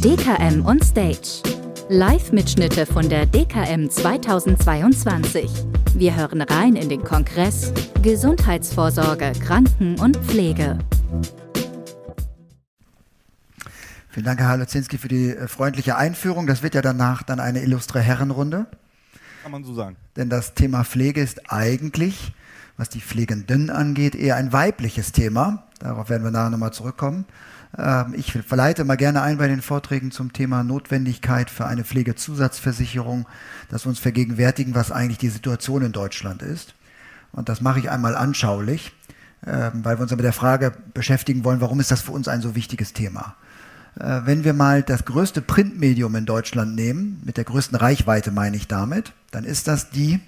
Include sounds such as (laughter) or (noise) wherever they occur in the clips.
DKM on Stage. Live-Mitschnitte von der DKM 2022. Wir hören rein in den Kongress Gesundheitsvorsorge, Kranken- und Pflege. Vielen Dank, Herr Haluzinski, für die äh, freundliche Einführung. Das wird ja danach dann eine illustre Herrenrunde. Kann man so sagen. Denn das Thema Pflege ist eigentlich, was die Pflegenden angeht, eher ein weibliches Thema. Darauf werden wir nachher nochmal zurückkommen. Ähm, ich verleite mal gerne ein bei den Vorträgen zum Thema Notwendigkeit für eine Pflegezusatzversicherung, dass wir uns vergegenwärtigen, was eigentlich die Situation in Deutschland ist. Und das mache ich einmal anschaulich, ähm, weil wir uns mit der Frage beschäftigen wollen, warum ist das für uns ein so wichtiges Thema? Äh, wenn wir mal das größte Printmedium in Deutschland nehmen, mit der größten Reichweite meine ich damit, dann ist das die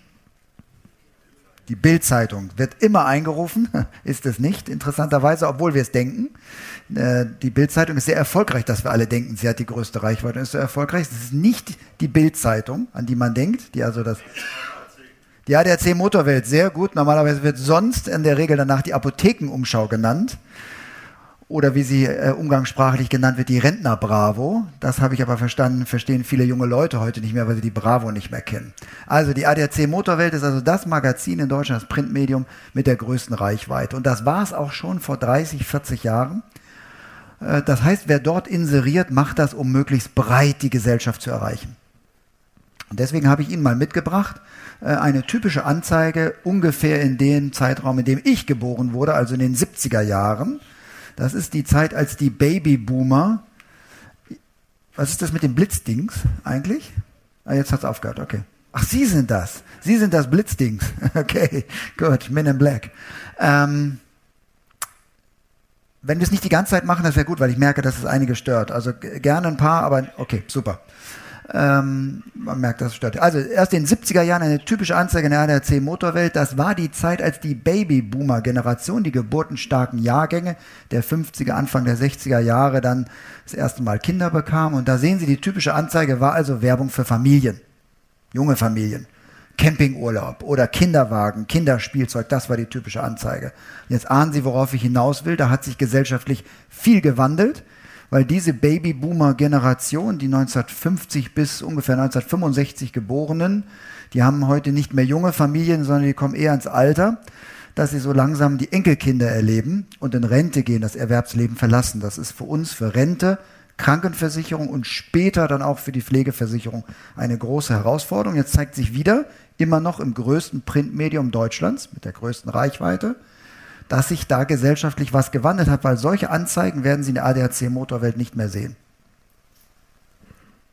die Bildzeitung wird immer eingerufen, (laughs) ist es nicht, interessanterweise, obwohl wir es denken. Äh, die Bildzeitung ist sehr erfolgreich, dass wir alle denken, sie hat die größte Reichweite und ist so erfolgreich. Es ist nicht die Bildzeitung, an die man denkt, die also das die ADAC Motorwelt, sehr gut. Normalerweise wird sonst in der Regel danach die Apothekenumschau genannt oder wie sie äh, umgangssprachlich genannt wird, die Rentner Bravo. Das habe ich aber verstanden, verstehen viele junge Leute heute nicht mehr, weil sie die Bravo nicht mehr kennen. Also die ADAC Motorwelt ist also das Magazin in Deutschland, das Printmedium mit der größten Reichweite. Und das war es auch schon vor 30, 40 Jahren. Äh, das heißt, wer dort inseriert, macht das, um möglichst breit die Gesellschaft zu erreichen. Und deswegen habe ich Ihnen mal mitgebracht, äh, eine typische Anzeige ungefähr in dem Zeitraum, in dem ich geboren wurde, also in den 70er Jahren das ist die Zeit, als die Babyboomer. Was ist das mit den Blitzdings eigentlich? Ah, jetzt hat's aufgehört, okay. Ach, Sie sind das. Sie sind das Blitzdings. (laughs) Okay, gut, Men in Black. Ähm, wenn wir es nicht die ganze Zeit machen, das wäre gut, weil ich merke, dass es einige stört. Also gerne ein paar, aber okay, super. Ähm, man merkt, das stört. Also erst in den 70er Jahren eine typische Anzeige in der ADAC Motorwelt. Das war die Zeit, als die Babyboomer-Generation, die geburtenstarken Jahrgänge der 50er, Anfang der 60er Jahre dann das erste Mal Kinder bekam. Und da sehen Sie, die typische Anzeige war also Werbung für Familien, junge Familien. Campingurlaub oder Kinderwagen, Kinderspielzeug, das war die typische Anzeige. Jetzt ahnen Sie, worauf ich hinaus will. Da hat sich gesellschaftlich viel gewandelt weil diese Babyboomer-Generation, die 1950 bis ungefähr 1965 geborenen, die haben heute nicht mehr junge Familien, sondern die kommen eher ins Alter, dass sie so langsam die Enkelkinder erleben und in Rente gehen, das Erwerbsleben verlassen. Das ist für uns, für Rente, Krankenversicherung und später dann auch für die Pflegeversicherung eine große Herausforderung. Jetzt zeigt sich wieder, immer noch im größten Printmedium Deutschlands mit der größten Reichweite, dass sich da gesellschaftlich was gewandelt hat, weil solche Anzeigen werden Sie in der ADAC-Motorwelt nicht mehr sehen.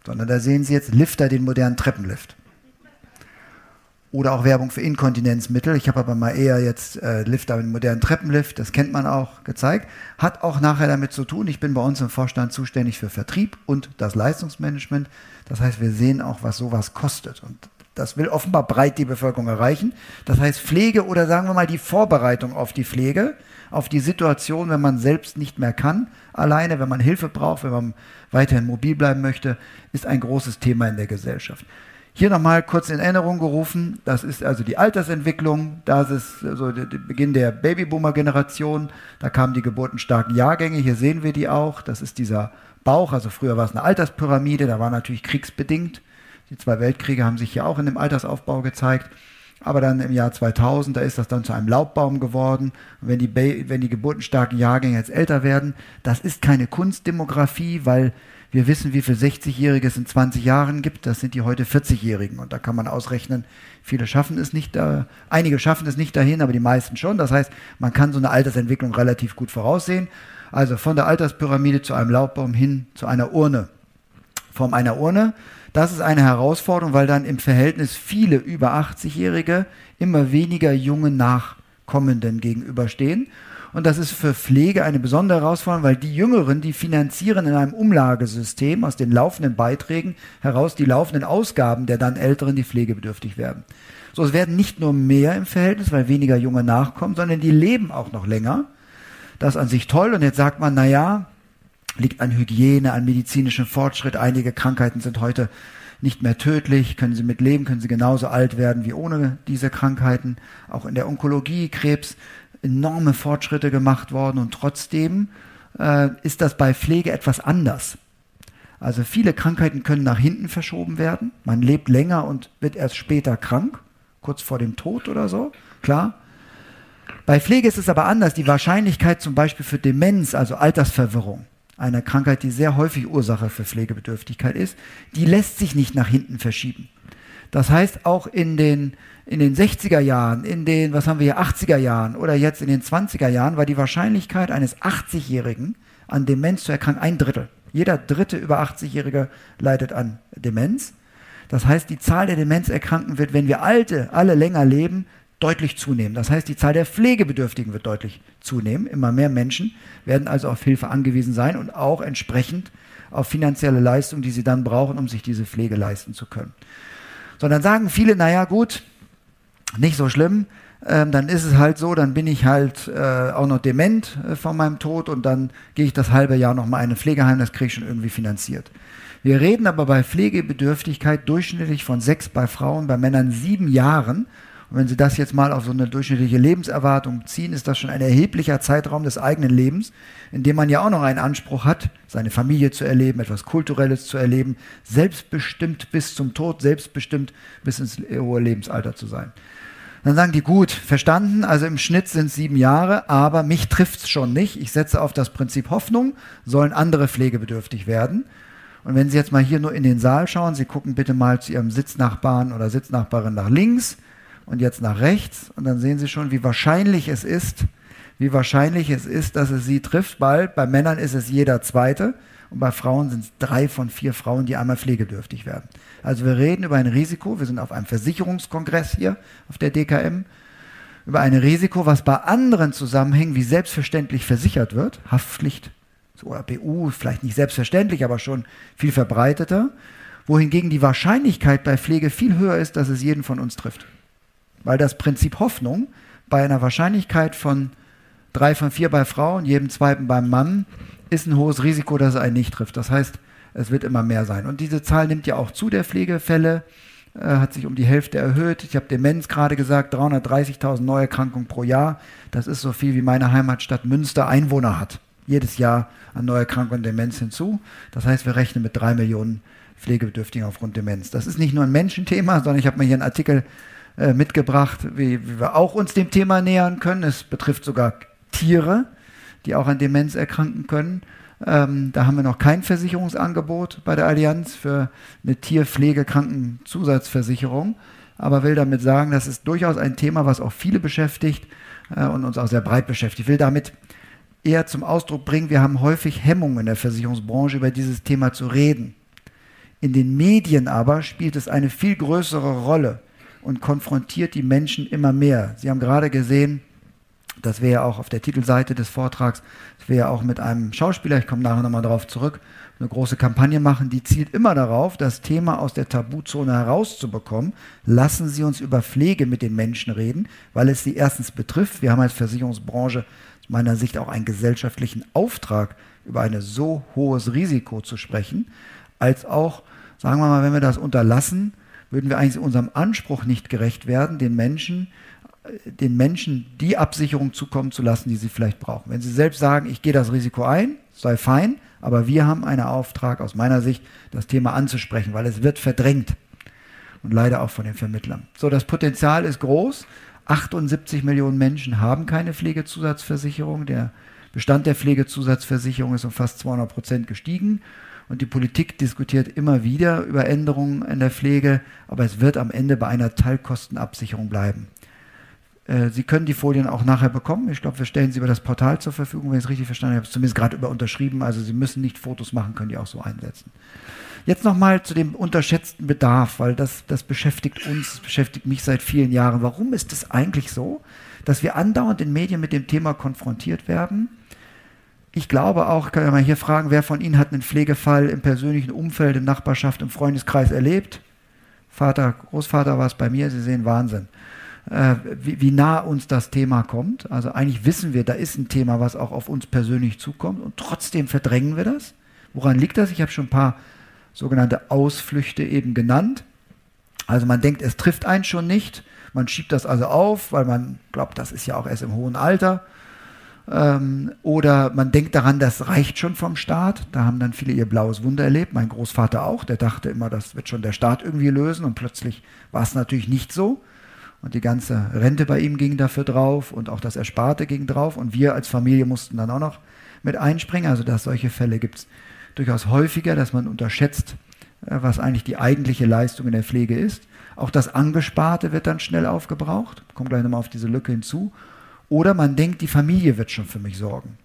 Sondern da sehen Sie jetzt Lifter, den modernen Treppenlift. Oder auch Werbung für Inkontinenzmittel. Ich habe aber mal eher jetzt äh, Lifter mit modernen Treppenlift, das kennt man auch, gezeigt. Hat auch nachher damit zu tun, ich bin bei uns im Vorstand zuständig für Vertrieb und das Leistungsmanagement. Das heißt, wir sehen auch, was sowas kostet. Und das will offenbar breit die Bevölkerung erreichen. Das heißt, Pflege oder sagen wir mal die Vorbereitung auf die Pflege, auf die Situation, wenn man selbst nicht mehr kann, alleine, wenn man Hilfe braucht, wenn man weiterhin mobil bleiben möchte, ist ein großes Thema in der Gesellschaft. Hier nochmal kurz in Erinnerung gerufen, das ist also die Altersentwicklung, das ist also der Beginn der Babyboomer-Generation, da kamen die geburtenstarken Jahrgänge, hier sehen wir die auch, das ist dieser Bauch, also früher war es eine Alterspyramide, da war natürlich kriegsbedingt, die zwei Weltkriege haben sich hier auch in dem Altersaufbau gezeigt. Aber dann im Jahr 2000, da ist das dann zu einem Laubbaum geworden. Und wenn die, wenn die geburtenstarken Jahrgänge jetzt älter werden, das ist keine Kunstdemografie, weil wir wissen, wie viele 60-Jährige es in 20 Jahren gibt. Das sind die heute 40-Jährigen. Und da kann man ausrechnen, viele schaffen es nicht, da, einige schaffen es nicht dahin, aber die meisten schon. Das heißt, man kann so eine Altersentwicklung relativ gut voraussehen. Also von der Alterspyramide zu einem Laubbaum hin zu einer Urne. Form einer Urne das ist eine Herausforderung, weil dann im Verhältnis viele über 80-Jährige immer weniger jungen Nachkommenden gegenüberstehen. Und das ist für Pflege eine besondere Herausforderung, weil die Jüngeren, die finanzieren in einem Umlagesystem aus den laufenden Beiträgen heraus die laufenden Ausgaben der dann Älteren, die pflegebedürftig werden. So, es werden nicht nur mehr im Verhältnis, weil weniger Junge nachkommen, sondern die leben auch noch länger. Das ist an sich toll. Und jetzt sagt man, na ja, liegt an Hygiene, an medizinischem Fortschritt. Einige Krankheiten sind heute nicht mehr tödlich, können sie mit leben, können sie genauso alt werden wie ohne diese Krankheiten. Auch in der Onkologie, Krebs, enorme Fortschritte gemacht worden und trotzdem äh, ist das bei Pflege etwas anders. Also viele Krankheiten können nach hinten verschoben werden. Man lebt länger und wird erst später krank, kurz vor dem Tod oder so, klar. Bei Pflege ist es aber anders. Die Wahrscheinlichkeit zum Beispiel für Demenz, also Altersverwirrung, eine Krankheit, die sehr häufig Ursache für Pflegebedürftigkeit ist, die lässt sich nicht nach hinten verschieben. Das heißt, auch in den, in den 60er Jahren, in den, was haben wir hier, 80er Jahren oder jetzt in den 20er Jahren war die Wahrscheinlichkeit eines 80-Jährigen an Demenz zu erkranken ein Drittel. Jeder dritte über 80-Jährige leidet an Demenz. Das heißt, die Zahl der Demenzerkrankten wird, wenn wir Alte alle länger leben, deutlich zunehmen. Das heißt, die Zahl der Pflegebedürftigen wird deutlich zunehmen. Immer mehr Menschen werden also auf Hilfe angewiesen sein und auch entsprechend auf finanzielle Leistung, die sie dann brauchen, um sich diese Pflege leisten zu können. Sondern sagen viele, naja gut, nicht so schlimm, ähm, dann ist es halt so, dann bin ich halt äh, auch noch dement äh, von meinem Tod und dann gehe ich das halbe Jahr nochmal in ein Pflegeheim, das kriege ich schon irgendwie finanziert. Wir reden aber bei Pflegebedürftigkeit durchschnittlich von sechs bei Frauen, bei Männern sieben Jahren und wenn Sie das jetzt mal auf so eine durchschnittliche Lebenserwartung ziehen, ist das schon ein erheblicher Zeitraum des eigenen Lebens, in dem man ja auch noch einen Anspruch hat, seine Familie zu erleben, etwas Kulturelles zu erleben, selbstbestimmt bis zum Tod, selbstbestimmt bis ins hohe Lebensalter zu sein. Dann sagen die, gut, verstanden, also im Schnitt sind es sieben Jahre, aber mich trifft es schon nicht. Ich setze auf das Prinzip Hoffnung, sollen andere pflegebedürftig werden. Und wenn Sie jetzt mal hier nur in den Saal schauen, Sie gucken bitte mal zu Ihrem Sitznachbarn oder Sitznachbarin nach links, und jetzt nach rechts. Und dann sehen Sie schon, wie wahrscheinlich es ist, wie wahrscheinlich es ist, dass es sie trifft, weil bei Männern ist es jeder zweite. Und bei Frauen sind es drei von vier Frauen, die einmal pflegedürftig werden. Also wir reden über ein Risiko, wir sind auf einem Versicherungskongress hier auf der DKM, über ein Risiko, was bei anderen Zusammenhängen wie selbstverständlich versichert wird, Haftpflicht. Oder BU, vielleicht nicht selbstverständlich, aber schon viel verbreiteter, wohingegen die Wahrscheinlichkeit bei Pflege viel höher ist, dass es jeden von uns trifft. Weil das Prinzip Hoffnung bei einer Wahrscheinlichkeit von drei von vier bei Frauen, jedem zweiten beim Mann, ist ein hohes Risiko, dass es einen nicht trifft. Das heißt, es wird immer mehr sein. Und diese Zahl nimmt ja auch zu der Pflegefälle, äh, hat sich um die Hälfte erhöht. Ich habe Demenz gerade gesagt, 330.000 Neuerkrankungen pro Jahr. Das ist so viel, wie meine Heimatstadt Münster Einwohner hat. Jedes Jahr an Neuerkrankungen und Demenz hinzu. Das heißt, wir rechnen mit drei Millionen Pflegebedürftigen aufgrund Demenz. Das ist nicht nur ein Menschenthema, sondern ich habe mir hier einen Artikel äh, mitgebracht, wie, wie, wir auch uns dem Thema nähern können. Es betrifft sogar Tiere, die auch an Demenz erkranken können. Ähm, da haben wir noch kein Versicherungsangebot bei der Allianz für eine Tierpflegekrankenzusatzversicherung, aber will damit sagen, das ist durchaus ein Thema, was auch viele beschäftigt äh, und uns auch sehr breit beschäftigt. Ich will damit eher zum Ausdruck bringen, wir haben häufig Hemmungen in der Versicherungsbranche über dieses Thema zu reden. In den Medien aber spielt es eine viel größere Rolle und konfrontiert die Menschen immer mehr. Sie haben gerade gesehen, dass wir ja auch auf der Titelseite des Vortrags, dass wir ja auch mit einem Schauspieler, ich komme nachher nochmal darauf zurück, eine große Kampagne machen, die zielt immer darauf, das Thema aus der Tabuzone herauszubekommen. Lassen Sie uns über Pflege mit den Menschen reden, weil es sie erstens betrifft. Wir haben als Versicherungsbranche aus meiner Sicht auch einen gesellschaftlichen Auftrag, über ein so hohes Risiko zu sprechen, als auch, sagen wir mal, wenn wir das unterlassen, würden wir eigentlich unserem Anspruch nicht gerecht werden, den Menschen, den Menschen die Absicherung zukommen zu lassen, die sie vielleicht brauchen. Wenn sie selbst sagen, ich gehe das Risiko ein, sei fein, aber wir haben einen Auftrag aus meiner Sicht, das Thema anzusprechen, weil es wird verdrängt und leider auch von den Vermittlern. So, das Potenzial ist groß. 78 Millionen Menschen haben keine Pflegezusatzversicherung. Der Bestand der Pflegezusatzversicherung ist um fast 200 Prozent gestiegen. Und die Politik diskutiert immer wieder über Änderungen in der Pflege, aber es wird am Ende bei einer Teilkostenabsicherung bleiben. Äh, Sie können die Folien auch nachher bekommen. Ich glaube, wir stellen sie über das Portal zur Verfügung, wenn ich es richtig verstanden habe. Zumindest gerade über unterschrieben. Also Sie müssen nicht Fotos machen, können die auch so einsetzen. Jetzt nochmal zu dem unterschätzten Bedarf, weil das, das beschäftigt uns, beschäftigt mich seit vielen Jahren. Warum ist es eigentlich so, dass wir andauernd in Medien mit dem Thema konfrontiert werden? Ich glaube auch, kann mal hier fragen, wer von Ihnen hat einen Pflegefall im persönlichen Umfeld, in Nachbarschaft, im Freundeskreis erlebt? Vater, Großvater war es bei mir, Sie sehen Wahnsinn. Äh, wie, wie, nah uns das Thema kommt. Also eigentlich wissen wir, da ist ein Thema, was auch auf uns persönlich zukommt und trotzdem verdrängen wir das. Woran liegt das? Ich habe schon ein paar sogenannte Ausflüchte eben genannt. Also man denkt, es trifft einen schon nicht. Man schiebt das also auf, weil man glaubt, das ist ja auch erst im hohen Alter. Ähm, oder man denkt daran, das reicht schon vom Staat. Da haben dann viele ihr blaues Wunder erlebt. Mein Großvater auch, der dachte immer, das wird schon der Staat irgendwie lösen. Und plötzlich war es natürlich nicht so. Und die ganze Rente bei ihm ging dafür drauf und auch das Ersparte ging drauf. Und wir als Familie mussten dann auch noch mit einspringen. Also dass solche Fälle gibt es durchaus häufiger, dass man unterschätzt, äh, was eigentlich die eigentliche Leistung in der Pflege ist. Auch das Angesparte wird dann schnell aufgebraucht. Kommt gleich nochmal auf diese Lücke hinzu. Oder man denkt, die Familie wird schon für mich sorgen.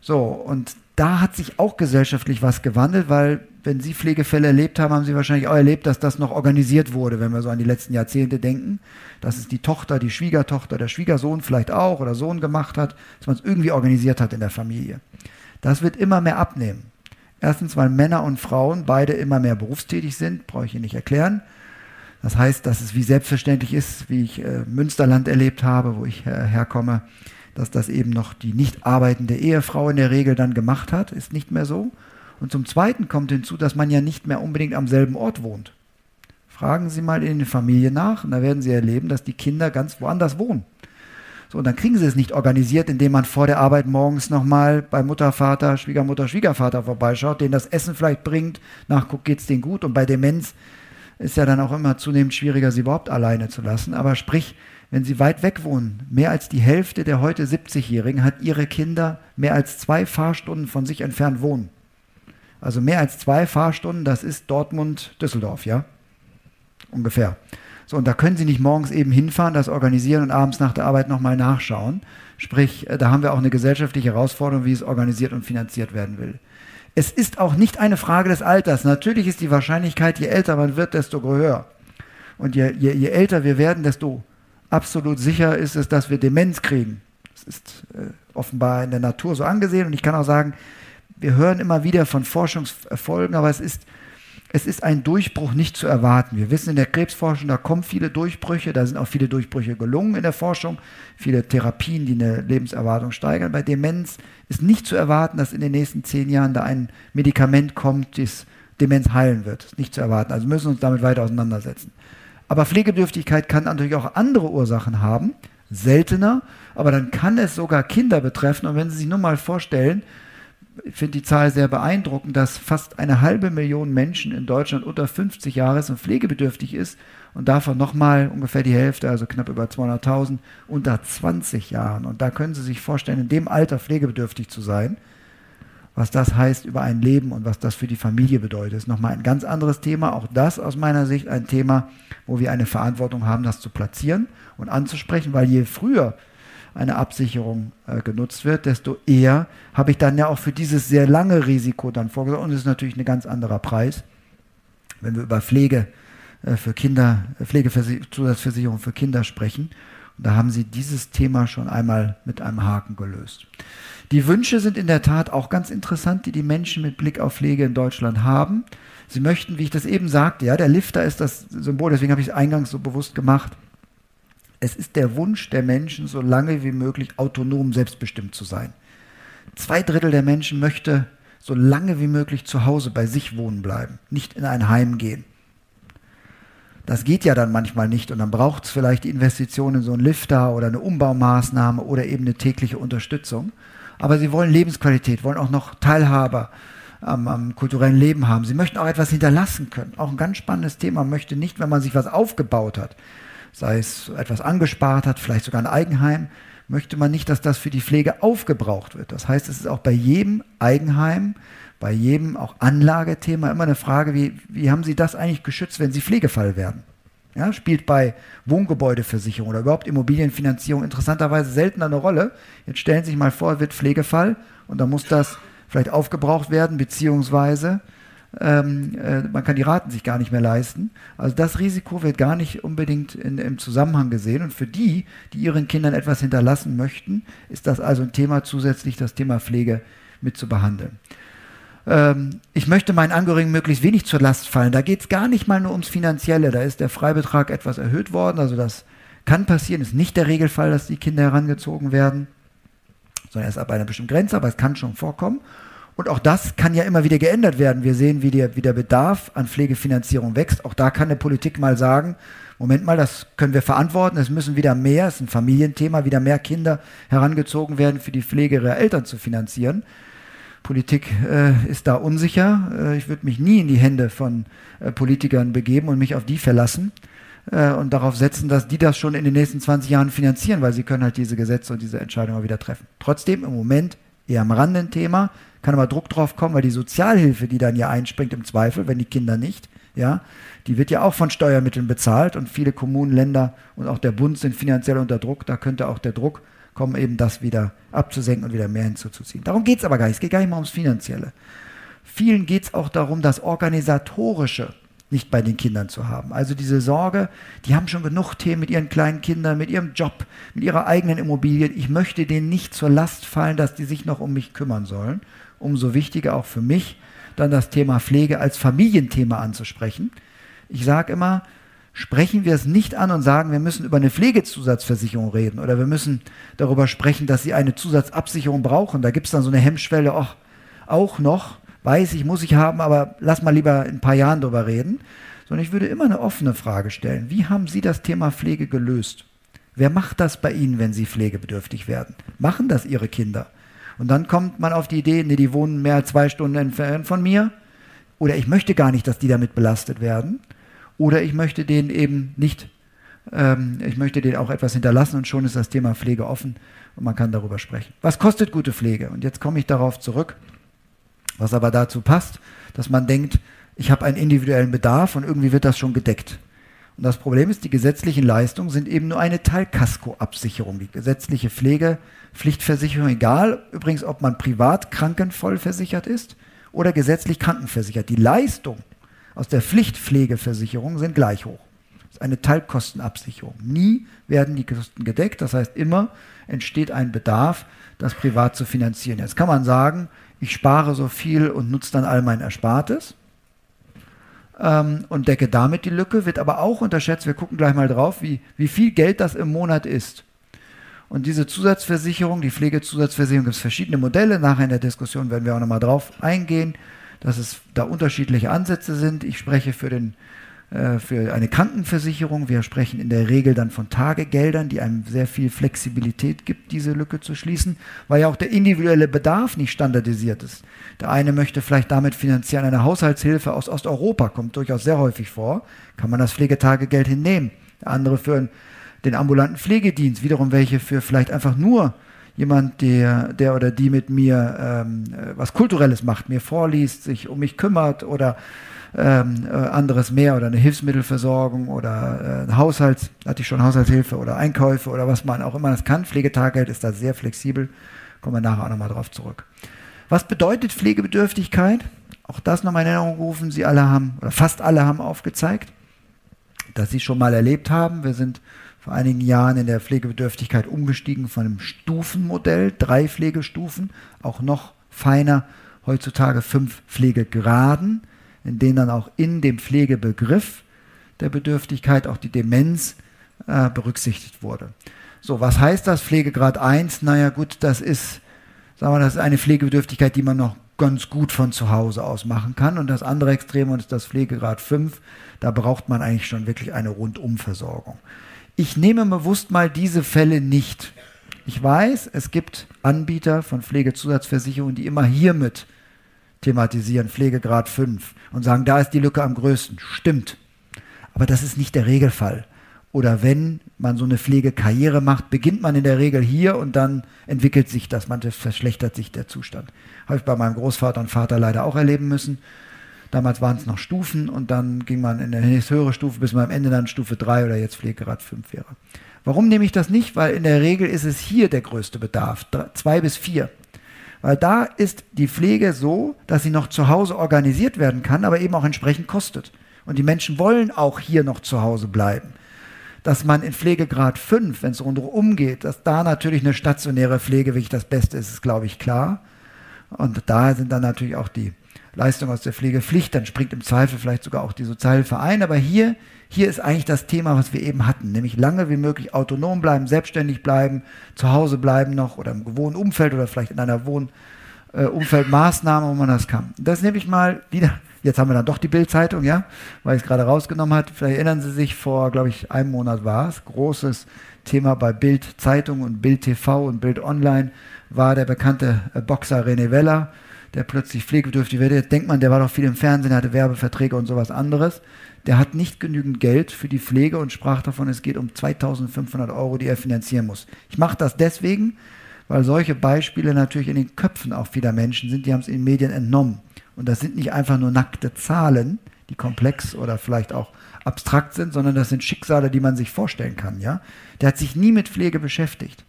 So, und da hat sich auch gesellschaftlich was gewandelt, weil wenn Sie Pflegefälle erlebt haben, haben Sie wahrscheinlich auch erlebt, dass das noch organisiert wurde, wenn wir so an die letzten Jahrzehnte denken, dass es die Tochter, die Schwiegertochter, der Schwiegersohn vielleicht auch oder Sohn gemacht hat, dass man es irgendwie organisiert hat in der Familie. Das wird immer mehr abnehmen. Erstens, weil Männer und Frauen beide immer mehr berufstätig sind, brauche ich Ihnen nicht erklären. Das heißt, dass es wie selbstverständlich ist, wie ich äh, Münsterland erlebt habe, wo ich äh, herkomme, dass das eben noch die nicht arbeitende Ehefrau in der Regel dann gemacht hat, ist nicht mehr so. Und zum Zweiten kommt hinzu, dass man ja nicht mehr unbedingt am selben Ort wohnt. Fragen Sie mal in der Familie nach und da werden Sie erleben, dass die Kinder ganz woanders wohnen. So, und dann kriegen Sie es nicht organisiert, indem man vor der Arbeit morgens nochmal bei Mutter, Vater, Schwiegermutter, Schwiegervater vorbeischaut, denen das Essen vielleicht bringt, nachguckt, geht es denen gut und bei Demenz ist ja dann auch immer zunehmend schwieriger, sie überhaupt alleine zu lassen. Aber sprich, wenn sie weit weg wohnen, mehr als die Hälfte der heute 70-Jährigen hat ihre Kinder mehr als zwei Fahrstunden von sich entfernt wohnen. Also mehr als zwei Fahrstunden, das ist Dortmund-Düsseldorf, ja? Ungefähr. So, und da können Sie nicht morgens eben hinfahren, das organisieren und abends nach der Arbeit nochmal nachschauen. Sprich, äh, da haben wir auch eine gesellschaftliche Herausforderung, wie es organisiert und finanziert werden will. Es ist auch nicht eine Frage des Alters. Natürlich ist die Wahrscheinlichkeit, je älter man wird, desto höher. Und je, je, je älter wir werden, desto absolut sicher ist es, dass wir Demenz kriegen. Das ist äh, offenbar in der Natur so angesehen. Und ich kann auch sagen, wir hören immer wieder von Forschungserfolgen, aber es ist es ist ein Durchbruch nicht zu erwarten. Wir wissen in der Krebsforschung, da kommen viele Durchbrüche, da sind auch viele Durchbrüche gelungen in der Forschung, viele Therapien, die eine Lebenserwartung steigern. Bei Demenz ist nicht zu erwarten, dass in den nächsten zehn Jahren da ein Medikament kommt, das Demenz heilen wird. Ist nicht zu erwarten. Also müssen wir uns damit weiter auseinandersetzen. Aber Pflegebedürftigkeit kann natürlich auch andere Ursachen haben, seltener, aber dann kann es sogar Kinder betreffen. Und wenn Sie sich nur mal vorstellen, ich finde die Zahl sehr beeindruckend, dass fast eine halbe Million Menschen in Deutschland unter 50 Jahre und pflegebedürftig ist und davon nochmal ungefähr die Hälfte, also knapp über 200.000, unter 20 Jahren. Und da können Sie sich vorstellen, in dem Alter pflegebedürftig zu sein, was das heißt über ein Leben und was das für die Familie bedeutet. Ist nochmal ein ganz anderes Thema. Auch das aus meiner Sicht ein Thema, wo wir eine Verantwortung haben, das zu platzieren und anzusprechen, weil je früher eine Absicherung äh, genutzt wird, desto eher habe ich dann ja auch für dieses sehr lange Risiko dann vorgesorgt. Und es ist natürlich ein ganz anderer Preis, wenn wir über Pflege äh, für Kinder, Pflegezusatzversicherung für Kinder sprechen. Und da haben Sie dieses Thema schon einmal mit einem Haken gelöst. Die Wünsche sind in der Tat auch ganz interessant, die die Menschen mit Blick auf Pflege in Deutschland haben. Sie möchten, wie ich das eben sagte, ja, der Lifter ist das Symbol, deswegen habe ich es eingangs so bewusst gemacht, es ist der Wunsch der Menschen, so lange wie möglich autonom selbstbestimmt zu sein. Zwei Drittel der Menschen möchte so lange wie möglich zu Hause bei sich wohnen bleiben, nicht in ein Heim gehen. Das geht ja dann manchmal nicht und dann braucht es vielleicht die Investition in so einen Lifter oder eine Umbaumaßnahme oder eben eine tägliche Unterstützung. Aber sie wollen Lebensqualität, wollen auch noch Teilhaber am, am, kulturellen Leben haben. Sie möchten auch etwas hinterlassen können. Auch ein ganz spannendes Thema. Man möchte nicht, wenn man sich was aufgebaut hat, sei es etwas angespart hat, vielleicht sogar ein Eigenheim, möchte man nicht, dass das für die Pflege aufgebraucht wird. Das heißt, es ist auch bei jedem Eigenheim, bei jedem auch Anlagethema immer eine Frage, wie, wie haben Sie das eigentlich geschützt, wenn Sie Pflegefall werden? Ja, spielt bei Wohngebäudeversicherung oder überhaupt Immobilienfinanzierung interessanterweise seltener eine Rolle. Jetzt stellen Sie sich mal vor, wird Pflegefall und dann muss das vielleicht aufgebraucht werden, beziehungsweise ähm, äh, man kann die Raten sich gar nicht mehr leisten. Also das Risiko wird gar nicht unbedingt in, im Zusammenhang gesehen. Und für die, die ihren Kindern etwas hinterlassen möchten, ist das also ein Thema zusätzlich, das Thema Pflege mit zu behandeln. Ähm, ich möchte meinen Angehörigen möglichst wenig zur Last fallen. Da geht es gar nicht mal nur ums Finanzielle. Da ist der Freibetrag etwas erhöht worden. Also das kann passieren, ist nicht der Regelfall, dass die Kinder herangezogen werden, sondern erst ab einer bestimmten Grenze, aber es kann schon vorkommen. Und auch das kann ja immer wieder geändert werden. Wir sehen, wie der, wie der Bedarf an Pflegefinanzierung wächst. Auch da kann eine Politik mal sagen, Moment mal, das können wir verantworten, es müssen wieder mehr, es ist ein Familienthema, wieder mehr Kinder herangezogen werden, für die Pflege ihrer Eltern zu finanzieren. Politik äh, ist da unsicher. Äh, ich würde mich nie in die Hände von äh, Politikern begeben und mich auf die verlassen äh, und darauf setzen, dass die das schon in den nächsten 20 Jahren finanzieren, weil sie können halt diese Gesetze und diese Entscheidungen wieder treffen. Trotzdem im Moment eher am Rande ein Thema, kann aber Druck drauf kommen, weil die Sozialhilfe, die dann ja einspringt im Zweifel, wenn die Kinder nicht, ja, die wird ja auch von Steuermitteln bezahlt und viele Kommunen, Länder und auch der Bund sind finanziell unter Druck. Da könnte auch der Druck kommen, eben das wieder abzusenken und wieder mehr hinzuzuziehen. Darum geht es aber gar nicht. Es geht gar nicht mal ums Finanzielle. Vielen geht es auch darum, das Organisatorische nicht bei den Kindern zu haben. Also diese Sorge, die haben schon genug Themen mit ihren kleinen Kindern, mit ihrem Job, mit ihrer eigenen Immobilie. Ich möchte denen nicht zur Last fallen, dass die sich noch um mich kümmern sollen. Umso wichtiger auch für mich, dann das Thema Pflege als Familienthema anzusprechen. Ich sage immer, sprechen wir es nicht an und sagen, wir müssen über eine Pflegezusatzversicherung reden oder wir müssen darüber sprechen, dass sie eine Zusatzabsicherung brauchen. Da gibt es dann so eine Hemmschwelle, ach, auch noch, weiß ich, muss ich haben, aber lass mal lieber in ein paar Jahren darüber reden. Sondern ich würde immer eine offene Frage stellen. Wie haben Sie das Thema Pflege gelöst? Wer macht das bei Ihnen, wenn Sie pflegebedürftig werden? Machen das Ihre Kinder? Und dann kommt man auf die Idee, nee, die wohnen mehr als zwei Stunden entfernt von mir. Oder ich möchte gar nicht, dass die damit belastet werden. Oder ich möchte denen eben nicht, ähm, ich möchte denen auch etwas hinterlassen und schon ist das Thema Pflege offen und man kann darüber sprechen. Was kostet gute Pflege? Und jetzt komme ich darauf zurück, was aber dazu passt, dass man denkt, ich habe einen individuellen Bedarf und irgendwie wird das schon gedeckt. Und das Problem ist, die gesetzlichen Leistungen sind eben nur eine Teilkaskoabsicherung. Die gesetzliche Pflegepflichtversicherung, egal übrigens, ob man privat krankenvoll versichert ist oder gesetzlich krankenversichert. Die Leistung aus der Pflichtpflegeversicherung sind gleich hoch. Das ist eine Teilkostenabsicherung. Nie werden die Kosten gedeckt. Das heißt, immer entsteht ein Bedarf, das privat zu finanzieren. Jetzt kann man sagen, ich spare so viel und nutze dann all mein Erspartes ähm, und decke damit die Lücke, wird aber auch unterschätzt, wir gucken gleich mal drauf, wie, wie viel Geld das im Monat ist. Und diese Zusatzversicherung, die Pflegezusatzversicherung, gibt es verschiedene Modelle. Nachher in der Diskussion werden wir auch nochmal drauf eingehen dass es da unterschiedliche Ansätze sind. Ich spreche für, den, für eine Krankenversicherung. Wir sprechen in der Regel dann von Tagegeldern, die einem sehr viel Flexibilität gibt, diese Lücke zu schließen, weil ja auch der individuelle Bedarf nicht standardisiert ist. Der eine möchte vielleicht damit finanzieren eine Haushaltshilfe aus Osteuropa, kommt durchaus sehr häufig vor, kann man das Pflegetagegeld hinnehmen. Der andere für den ambulanten Pflegedienst, wiederum welche für vielleicht einfach nur jemand, der, der oder die mit mir ähm, äh, was Kulturelles macht, mir vorliest, sich um mich kümmert oder ähm, äh, anderes mehr oder eine Hilfsmittelversorgung oder äh, ein Haushalts, hatte ich schon Haushaltshilfe oder Einkäufe oder was man auch immer das kann. Pflegetaggeld ist da sehr flexibel. Kommen wir nachher auch nochmal drauf zurück. Was bedeutet Pflegebedürftigkeit? Auch das nochmal in Erinnerung rufen. Sie alle haben, oder fast alle haben aufgezeigt, dass sie schon mal erlebt haben. Wir sind vor einigen Jahren in der Pflegebedürftigkeit umgestiegen von einem Stufenmodell, drei Pflegestufen, auch noch feiner, heutzutage fünf Pflegegraden, in denen dann auch in dem Pflegebegriff der Bedürftigkeit auch die Demenz äh, berücksichtigt wurde. So, was heißt das? Pflegegrad 1? Naja, gut, das ist, sagen wir, das ist eine Pflegebedürftigkeit, die man noch ganz gut von zu Hause aus machen kann. Und das andere Extrem ist das Pflegegrad 5. Da braucht man eigentlich schon wirklich eine Rundumversorgung. Ich nehme bewusst mal diese Fälle nicht. Ich weiß, es gibt Anbieter von Pflegezusatzversicherungen, die immer hiermit thematisieren, Pflegegrad 5, und sagen, da ist die Lücke am größten. Stimmt. Aber das ist nicht der Regelfall. Oder wenn man so eine Pflegekarriere macht, beginnt man in der Regel hier und dann entwickelt sich das, manchmal verschlechtert sich der Zustand. Habe ich bei meinem Großvater und Vater leider auch erleben müssen. Damals waren es noch Stufen und dann ging man in eine höhere Stufe, bis man am Ende dann Stufe 3 oder jetzt Pflegegrad 5 wäre. Warum nehme ich das nicht? Weil in der Regel ist es hier der größte Bedarf, 2 bis 4. Weil da ist die Pflege so, dass sie noch zu Hause organisiert werden kann, aber eben auch entsprechend kostet. Und die Menschen wollen auch hier noch zu Hause bleiben. Dass man in Pflegegrad 5, wenn es rundherum geht, dass da natürlich eine stationäre Pflege wirklich das Beste ist, ist, glaube ich, klar. Und da sind dann natürlich auch die Leistung aus der Pflegepflicht, dann springt im Zweifel vielleicht sogar auch die Sozialhilfe ein. Aber hier, hier ist eigentlich das Thema, was wir eben hatten, nämlich lange wie möglich autonom bleiben, selbstständig bleiben, zu Hause bleiben noch oder im gewohnten Umfeld oder vielleicht in einer Wohnumfeldmaßnahme, äh, wo man das kann. Das nehme ich mal wieder Jetzt haben wir dann doch die Bildzeitung, ja, weil ich es gerade rausgenommen hat. Vielleicht erinnern Sie sich, vor, glaube ich, einem Monat war es, großes Thema bei Bild Zeitung und Bild TV und Bild Online war der bekannte äh, Boxer René Weller, der plötzlich pflegebedürftig wird. Jetzt denkt man, der war doch viel im Fernsehen, hatte Werbeverträge und sowas anderes. Der hat nicht genügend Geld für die Pflege und sprach davon, es geht um 2500 Euro, die er finanzieren muss. Ich mache das deswegen, weil solche Beispiele natürlich in den Köpfen auch vieler Menschen sind, die haben es in den Medien entnommen. Und das sind nicht einfach nur nackte Zahlen, die komplex oder vielleicht auch abstrakt sind, sondern das sind Schicksale, die man sich vorstellen kann. Ja? Der hat sich nie mit Pflege beschäftigt.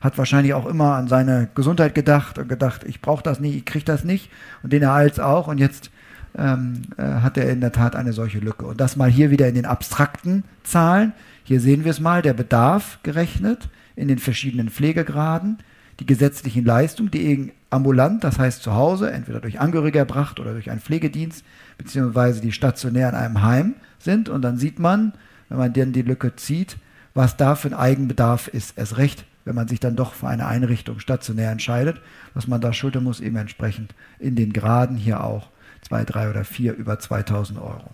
Hat wahrscheinlich auch immer an seine Gesundheit gedacht und gedacht, ich brauche das nicht, ich kriege das nicht. Und den ereilt auch. Und jetzt ähm, äh, hat er in der Tat eine solche Lücke. Und das mal hier wieder in den abstrakten Zahlen. Hier sehen wir es mal, der Bedarf gerechnet in den verschiedenen Pflegegraden, die gesetzlichen Leistungen, die ambulant, das heißt zu Hause, entweder durch Angehörige erbracht oder durch einen Pflegedienst, beziehungsweise die stationär in einem Heim sind. Und dann sieht man, wenn man dann die Lücke zieht, was da für ein Eigenbedarf ist. Erst recht, wenn man sich dann doch für eine Einrichtung stationär entscheidet, was man da schultern muss, eben entsprechend in den Graden hier auch zwei, drei oder vier über 2000 Euro.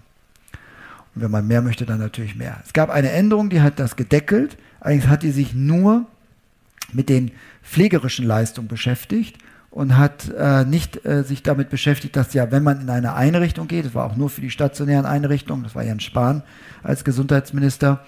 Und wenn man mehr möchte, dann natürlich mehr. Es gab eine Änderung, die hat das gedeckelt. Allerdings hat die sich nur mit den pflegerischen Leistungen beschäftigt und hat äh, nicht äh, sich damit beschäftigt, dass ja, wenn man in eine Einrichtung geht, das war auch nur für die stationären Einrichtungen, das war Jens Spahn als Gesundheitsminister,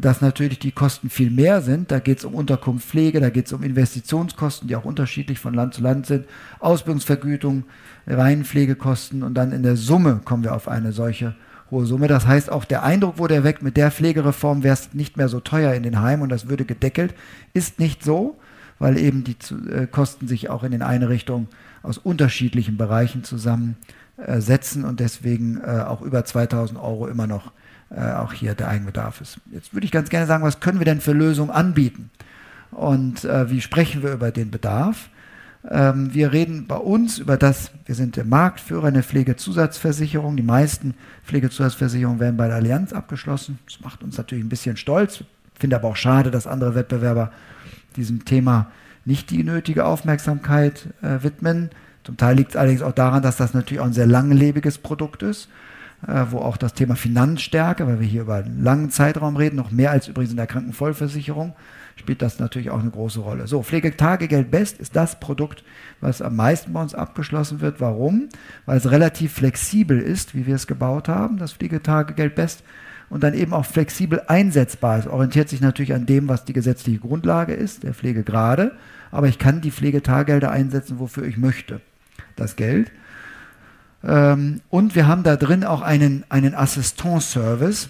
dass natürlich die Kosten viel mehr sind. Da geht es um Unterkunft, Pflege, da geht es um Investitionskosten, die auch unterschiedlich von Land zu Land sind, Ausbildungsvergütung, Reihenpflegekosten und dann in der Summe kommen wir auf eine solche hohe Summe. Das heißt, auch der Eindruck wurde erweckt, mit der Pflegereform wäre es nicht mehr so teuer in den Heimen und das würde gedeckelt. Ist nicht so weil eben die äh, Kosten sich auch in den Einrichtungen aus unterschiedlichen Bereichen zusammensetzen und deswegen äh, auch über 2000 Euro immer noch äh, auch hier der Eigenbedarf ist. Jetzt würde ich ganz gerne sagen, was können wir denn für Lösungen anbieten? Und wie sprechen wir über den Bedarf? Ähm, wir reden bei uns über das, wir sind der Marktführer in der Pflegezusatzversicherung. Die meisten Pflegezusatzversicherungen werden bei der Allianz abgeschlossen. Das macht uns natürlich ein bisschen stolz. Ich finde aber auch schade, dass andere Wettbewerber diesem Thema nicht die nötige Aufmerksamkeit äh, widmen. Zum Teil liegt es allerdings auch daran, dass das natürlich auch ein sehr langlebiges Produkt ist, äh, wo auch das Thema Finanzstärke, weil wir hier über einen langen Zeitraum reden, noch mehr als übrigens in der Krankenvollversicherung, spielt das natürlich auch eine große Rolle. So, Pflegetagegeld Best ist das Produkt, was am meisten bei uns abgeschlossen wird. Warum? Weil es relativ flexibel ist, wie wir es gebaut haben, das Pflegetagegeld Best und dann eben auch flexibel einsetzbar ist. Orientiert sich natürlich an dem, was die gesetzliche Grundlage ist, der Pflegegrade, aber ich kann die Pflegetagelder einsetzen, wofür ich möchte. Das Geld. Ähm, und wir haben da drin auch einen, einen Assistance-Service,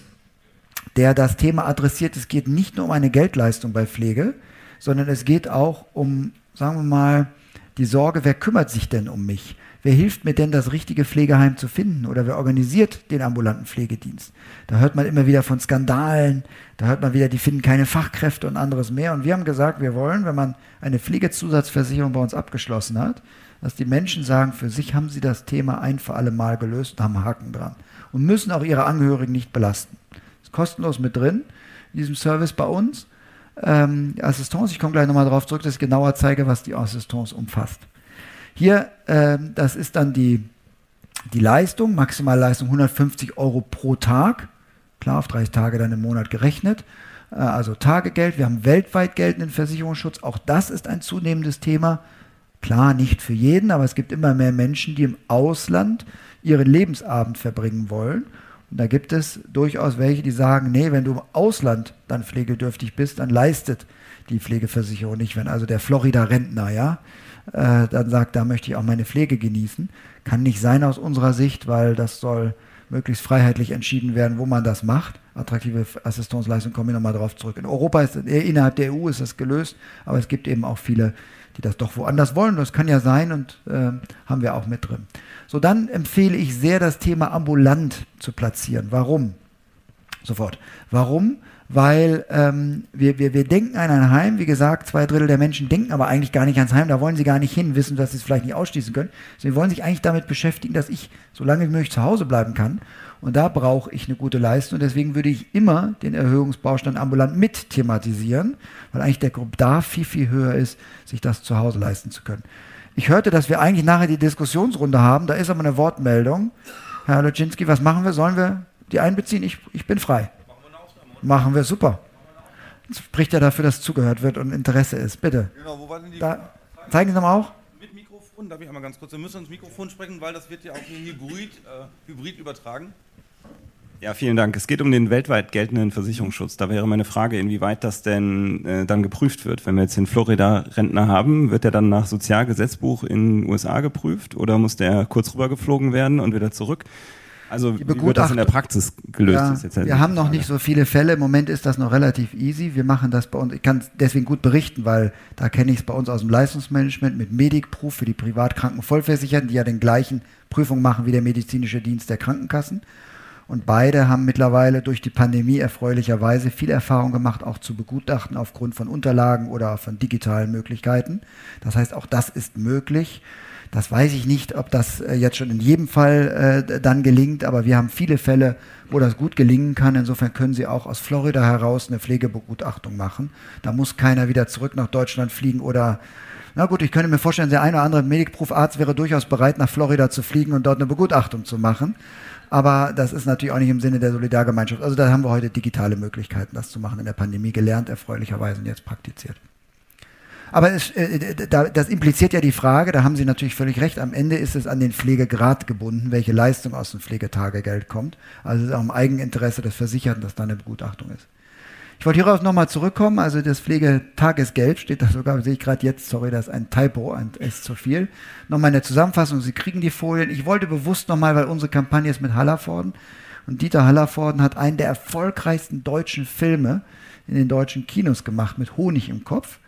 der das Thema adressiert. Es geht nicht nur um eine Geldleistung bei Pflege, sondern es geht auch um, sagen wir mal, die Sorge, wer kümmert sich denn um mich? Wer hilft mir denn, das richtige Pflegeheim zu finden? Oder wer organisiert den ambulanten Pflegedienst? Da hört man immer wieder von Skandalen, da hört man wieder, die finden keine Fachkräfte und anderes mehr. Und wir haben gesagt, wir wollen, wenn man eine Pflegezusatzversicherung bei uns abgeschlossen hat, dass die Menschen sagen, für sich haben sie das Thema ein für alle Mal gelöst und haben Haken dran. Und müssen auch ihre Angehörigen nicht belasten. Ist kostenlos mit drin, in diesem Service bei uns. Ähm, Assistance, ich komme gleich nochmal darauf zurück, dass ich genauer zeige, was die Assistance umfasst. Hier, äh, das ist dann die, die Leistung, Maximalleistung 150 Euro pro Tag. Klar, auf 30 Tage dann im Monat gerechnet. Äh, also Tagegeld. Wir haben weltweit geltenden Versicherungsschutz. Auch das ist ein zunehmendes Thema. Klar, nicht für jeden, aber es gibt immer mehr Menschen, die im Ausland ihren Lebensabend verbringen wollen. Und da gibt es durchaus welche, die sagen, nee, wenn du im Ausland dann pflegedürftig bist, dann leistet die Pflegeversicherung nicht. Wenn also der Florida-Rentner, ja, äh, dann sagt, da möchte ich auch meine Pflege genießen. Kann nicht sein aus unserer Sicht, weil das soll möglichst freiheitlich entschieden werden, wo man das macht. Attraktive Assistenzleistung, komme ich nochmal darauf zurück. In Europa, ist, innerhalb der EU ist das gelöst, aber es gibt eben auch viele, die das doch woanders wollen. Das kann ja sein und äh, haben wir auch mit drin. So, dann empfehle ich sehr, das Thema ambulant zu platzieren. Warum? Sofort. Warum? Weil ähm, wir, wir, wir denken an ein Heim, wie gesagt, zwei Drittel der Menschen denken aber eigentlich gar nicht ans Heim, da wollen sie gar nicht hin, wissen, dass sie es vielleicht nicht ausschließen können. Sie wollen sich eigentlich damit beschäftigen, dass ich so lange wie möglich zu Hause bleiben kann. Und da brauche ich eine gute Leistung. Und deswegen würde ich immer den Erhöhungsbaustand ambulant mit thematisieren, weil eigentlich der Bedarf viel, viel höher ist, sich das zu Hause leisten zu können. Ich hörte, dass wir eigentlich nachher die Diskussionsrunde haben. Da ist aber eine Wortmeldung. Herr Luczynski, was machen wir? Sollen wir die einbeziehen? Ich, ich bin frei. Machen wir, super. Das spricht ja dafür, dass zugehört wird und Interesse ist. Bitte. Genau, wo war denn die da, Zeigen Sie nochmal auch. Mit Mikrofon, darf ich einmal ganz kurz, wir müssen ins Mikrofon sprechen, weil das wird ja auch Hybrid, äh, Hybrid übertragen. Ja, vielen Dank. Es geht um den weltweit geltenden Versicherungsschutz. Da wäre meine Frage, inwieweit das denn äh, dann geprüft wird. Wenn wir jetzt in Florida Rentner haben, wird der dann nach Sozialgesetzbuch in den USA geprüft oder muss der kurz rübergeflogen werden und wieder zurück? Also wie wird das in der Praxis gelöst? Ja, halt wir haben noch nicht so viele Fälle. Im Moment ist das noch relativ easy. Wir machen das bei uns. Ich kann deswegen gut berichten, weil da kenne ich es bei uns aus dem Leistungsmanagement mit Medicproof für die Privatkranken Vollversicherten, die ja den gleichen Prüfungen machen wie der medizinische Dienst der Krankenkassen. Und beide haben mittlerweile durch die Pandemie erfreulicherweise viel Erfahrung gemacht, auch zu begutachten aufgrund von Unterlagen oder von digitalen Möglichkeiten. Das heißt, auch das ist möglich. Das weiß ich nicht, ob das äh, jetzt schon in jedem Fall äh, dann gelingt, aber wir haben viele Fälle, wo das gut gelingen kann. Insofern können Sie auch aus Florida heraus eine Pflegebegutachtung machen. Da muss keiner wieder zurück nach Deutschland fliegen oder na gut, ich könnte mir vorstellen, der eine oder andere Medikprofarzt wäre durchaus bereit, nach Florida zu fliegen und dort eine Begutachtung zu machen. Aber das ist natürlich auch nicht im Sinne der Solidargemeinschaft. Also da haben wir heute digitale Möglichkeiten, das zu machen. In der Pandemie gelernt, erfreulicherweise und jetzt praktiziert. Aber es, äh, das impliziert ja die Frage, da haben Sie natürlich völlig recht, am Ende ist es an den Pflegegrad gebunden, welche Leistung aus dem Pflegetagegeld kommt. Also es ist auch im Eigeninteresse des Versicherten, dass da eine Begutachtung ist. Ich wollte hierauf nochmal zurückkommen, also das Pflegetagesgeld steht da sogar, sehe ich gerade jetzt, sorry, das ist ein Typo, ein ist zu viel. Nochmal in der Zusammenfassung, Sie kriegen die Folien. Ich wollte bewusst nochmal, weil unsere Kampagne ist mit Hallervorden und Dieter Hallervorden hat einen der erfolgreichsten deutschen Filme in den deutschen Kinos gemacht mit Honig im Kopf.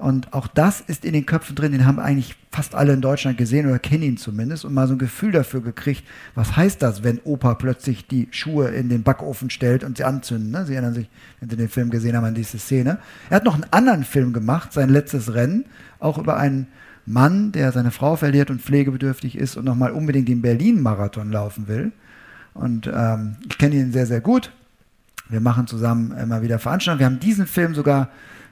Und auch das ist in den Köpfen drin, den haben eigentlich fast alle in Deutschland gesehen oder kennen ihn zumindest und mal so ein Gefühl dafür gekriegt, was heißt das, wenn Opa plötzlich die Schuhe in den Backofen stellt und sie anzünden. Ne? Sie erinnern sich, wenn Sie den Film gesehen haben, an diese Szene. Er hat noch einen anderen Film gemacht, sein letztes Rennen, auch über einen Mann, der seine Frau verliert und pflegebedürftig ist und nochmal unbedingt den Berlin-Marathon laufen will. Und ähm, ich kenne ihn sehr, sehr gut. Wir machen zusammen immer wieder Veranstaltungen. Wir haben diesen Film sogar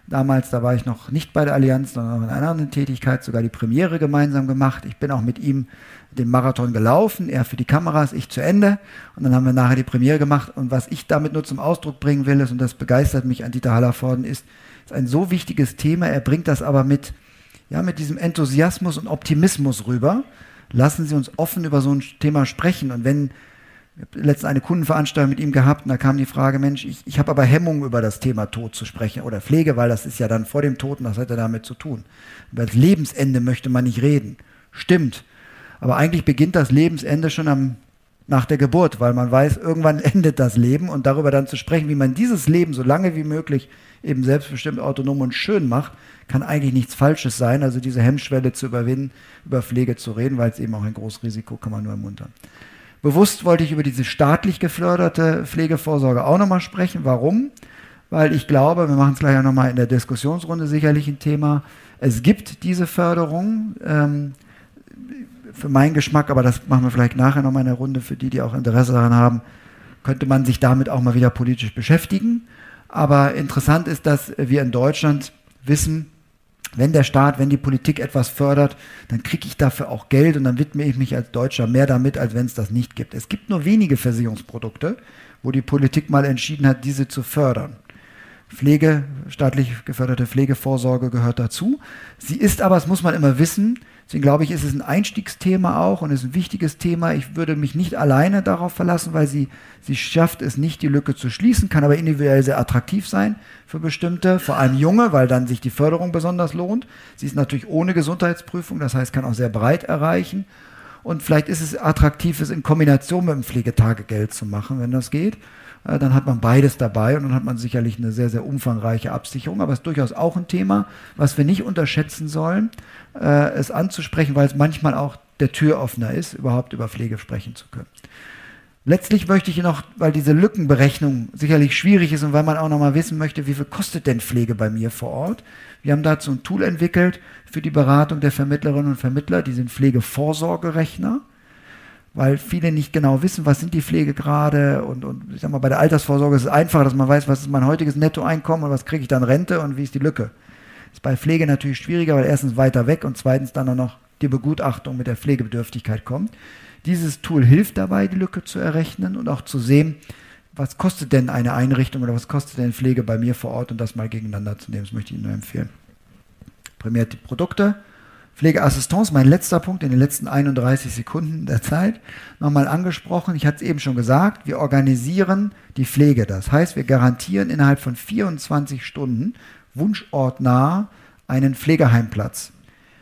Damals, da war ich noch nicht bei der Allianz, sondern in einer anderen Tätigkeit, sogar die Premiere gemeinsam gemacht. Ich bin auch mit ihm den Marathon gelaufen, er für die Kameras, ich zu Ende. Und dann haben wir nachher die Premiere gemacht. Und was ich damit nur zum Ausdruck bringen will, ist, und das begeistert mich an Dieter Hallervorden, ist, ist ein so wichtiges Thema. Er bringt das aber mit, ja, mit diesem Enthusiasmus und Optimismus rüber. Lassen Sie uns offen über so ein Thema sprechen. Und wenn letztens eine Kundenveranstaltung mit ihm gehabt und da kam die Frage, Mensch, ich, ich habe aber Hemmungen über das Thema Tod zu sprechen oder Pflege, weil das ist ja dann vor dem Tod und das hat ja damit zu tun. Über das Lebensende möchte man nicht reden. Stimmt. Aber eigentlich beginnt das Lebensende schon am, nach der Geburt, weil man weiß, irgendwann (laughs) endet das Leben und darüber dann zu sprechen, wie man dieses Leben so lange wie möglich eben selbstbestimmt, autonom und schön macht, kann eigentlich nichts Falsches sein. Also diese Hemmschwelle zu überwinden, über Pflege zu reden, weil es eben auch ein großes Risiko kann man nur ermuntern. Bewusst wollte ich über diese staatlich geförderte Pflegevorsorge auch nochmal sprechen. Warum? Weil ich glaube, wir machen es gleich auch nochmal in der Diskussionsrunde sicherlich ein Thema. Es gibt diese Förderung. Ähm, für meinen Geschmack, aber das machen wir vielleicht nachher nochmal in der Runde, für die, die auch Interesse daran haben, könnte man sich damit auch mal wieder politisch beschäftigen. Aber interessant ist, dass wir in Deutschland wissen, wenn der Staat, wenn die Politik etwas fördert, dann kriege ich dafür auch Geld und dann widme ich mich als Deutscher mehr damit, als wenn es das nicht gibt. Es gibt nur wenige Versicherungsprodukte, wo die Politik mal entschieden hat, diese zu fördern. Pflege, staatlich geförderte Pflegevorsorge gehört dazu. Sie ist aber, das muss man immer wissen, Deswegen glaube ich, ist es ein Einstiegsthema auch und ist ein wichtiges Thema. Ich würde mich nicht alleine darauf verlassen, weil sie, sie schafft es nicht, die Lücke zu schließen, kann aber individuell sehr attraktiv sein für bestimmte, vor allem junge, weil dann sich die Förderung besonders lohnt. Sie ist natürlich ohne Gesundheitsprüfung, das heißt, kann auch sehr breit erreichen. Und vielleicht ist es attraktiv, es in Kombination mit dem Pflegetagegeld zu machen, wenn das geht. Äh, dann hat man beides dabei und dann hat man sicherlich eine sehr, sehr umfangreiche Absicherung. Aber es ist durchaus auch ein Thema, was wir nicht unterschätzen sollen, äh, es anzusprechen, weil es manchmal auch der Türöffner ist, überhaupt über Pflege sprechen zu können. Letztlich möchte ich noch, weil diese Lückenberechnung sicherlich schwierig ist und weil man auch noch mal wissen möchte, wie viel kostet denn Pflege bei mir vor Ort? Wir haben dazu ein Tool entwickelt für die Beratung der Vermittlerinnen und Vermittler, die sind Pflegevorsorgerechner weil viele nicht genau wissen, was sind die Pflegegrade und, und ich sag mal, bei der Altersvorsorge ist es einfacher, dass man weiß, was ist mein heutiges Nettoeinkommen und was kriege ich dann Rente und wie ist die Lücke. Ist bei Pflege natürlich schwieriger, weil erstens weiter weg und zweitens dann auch noch die Begutachtung mit der Pflegebedürftigkeit kommt. Dieses Tool hilft dabei, die Lücke zu errechnen und auch zu sehen, was kostet denn eine Einrichtung oder was kostet denn Pflege bei mir vor Ort und das mal gegeneinander zu nehmen. Das möchte ich Ihnen nur empfehlen. Prämiert die Produkte. Pflegeassistance, mein letzter Punkt in den letzten 31 Sekunden der Zeit, nochmal angesprochen. Ich hatte es eben schon gesagt, wir organisieren die Pflege. Das heißt, wir garantieren innerhalb von 24 Stunden wunschortnah einen Pflegeheimplatz.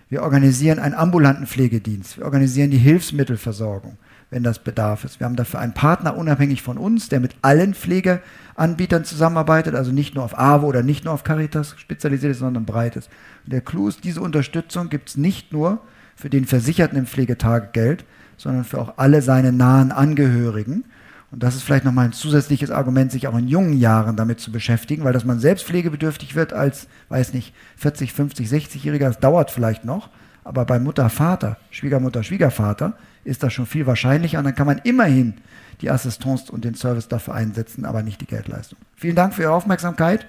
Wir organisieren einen ambulanten Pflegedienst. Wir organisieren die Hilfsmittelversorgung wenn das Bedarf ist. Wir haben dafür einen Partner unabhängig von uns, der mit allen Pflegeanbietern zusammenarbeitet, also nicht nur auf AWO oder nicht nur auf Caritas spezialisiert ist, sondern breit ist. Und der Clou ist, diese Unterstützung gibt es nicht nur für den Versicherten im Pflegetagegeld, sondern für auch alle seine nahen Angehörigen. Und das ist vielleicht nochmal ein zusätzliches Argument, sich auch in jungen Jahren damit zu beschäftigen, weil dass man selbst pflegebedürftig wird als, weiß nicht, 40, 50, 60-Jähriger, das dauert vielleicht noch. Aber bei Mutter, Vater, Schwiegermutter, Schwiegervater ist das schon viel wahrscheinlicher und dann kann man immerhin die Assistance und den Service dafür einsetzen, aber nicht die Geldleistung. Vielen Dank für Ihre Aufmerksamkeit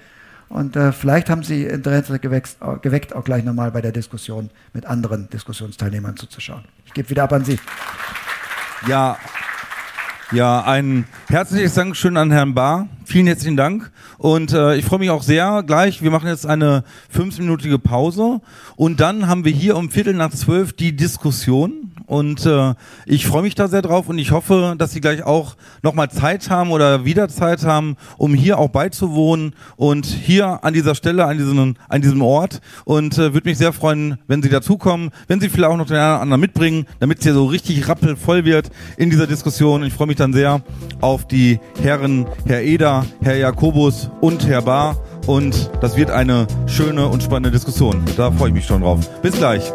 und äh, vielleicht haben Sie Interesse geweckt, geweckt, auch gleich nochmal bei der Diskussion mit anderen Diskussionsteilnehmern zuzuschauen. Ich gebe wieder ab an Sie. Ja, ja, ein herzliches Dankeschön an Herrn Bahr. Vielen herzlichen Dank. Und äh, ich freue mich auch sehr gleich. Wir machen jetzt eine fünfminütige Pause und dann haben wir hier um Viertel nach zwölf die Diskussion. Und äh, ich freue mich da sehr drauf und ich hoffe, dass Sie gleich auch nochmal Zeit haben oder wieder Zeit haben, um hier auch beizuwohnen und hier an dieser Stelle, an diesem, an diesem Ort. Und äh, würde mich sehr freuen, wenn Sie dazukommen, wenn Sie vielleicht auch noch den einen anderen mitbringen, damit es hier so richtig rappelvoll wird in dieser Diskussion. Ich freue mich dann sehr auf die Herren, Herr Eder, Herr Jakobus und Herr Bar. Und das wird eine schöne und spannende Diskussion. Da freue ich mich schon drauf. Bis gleich.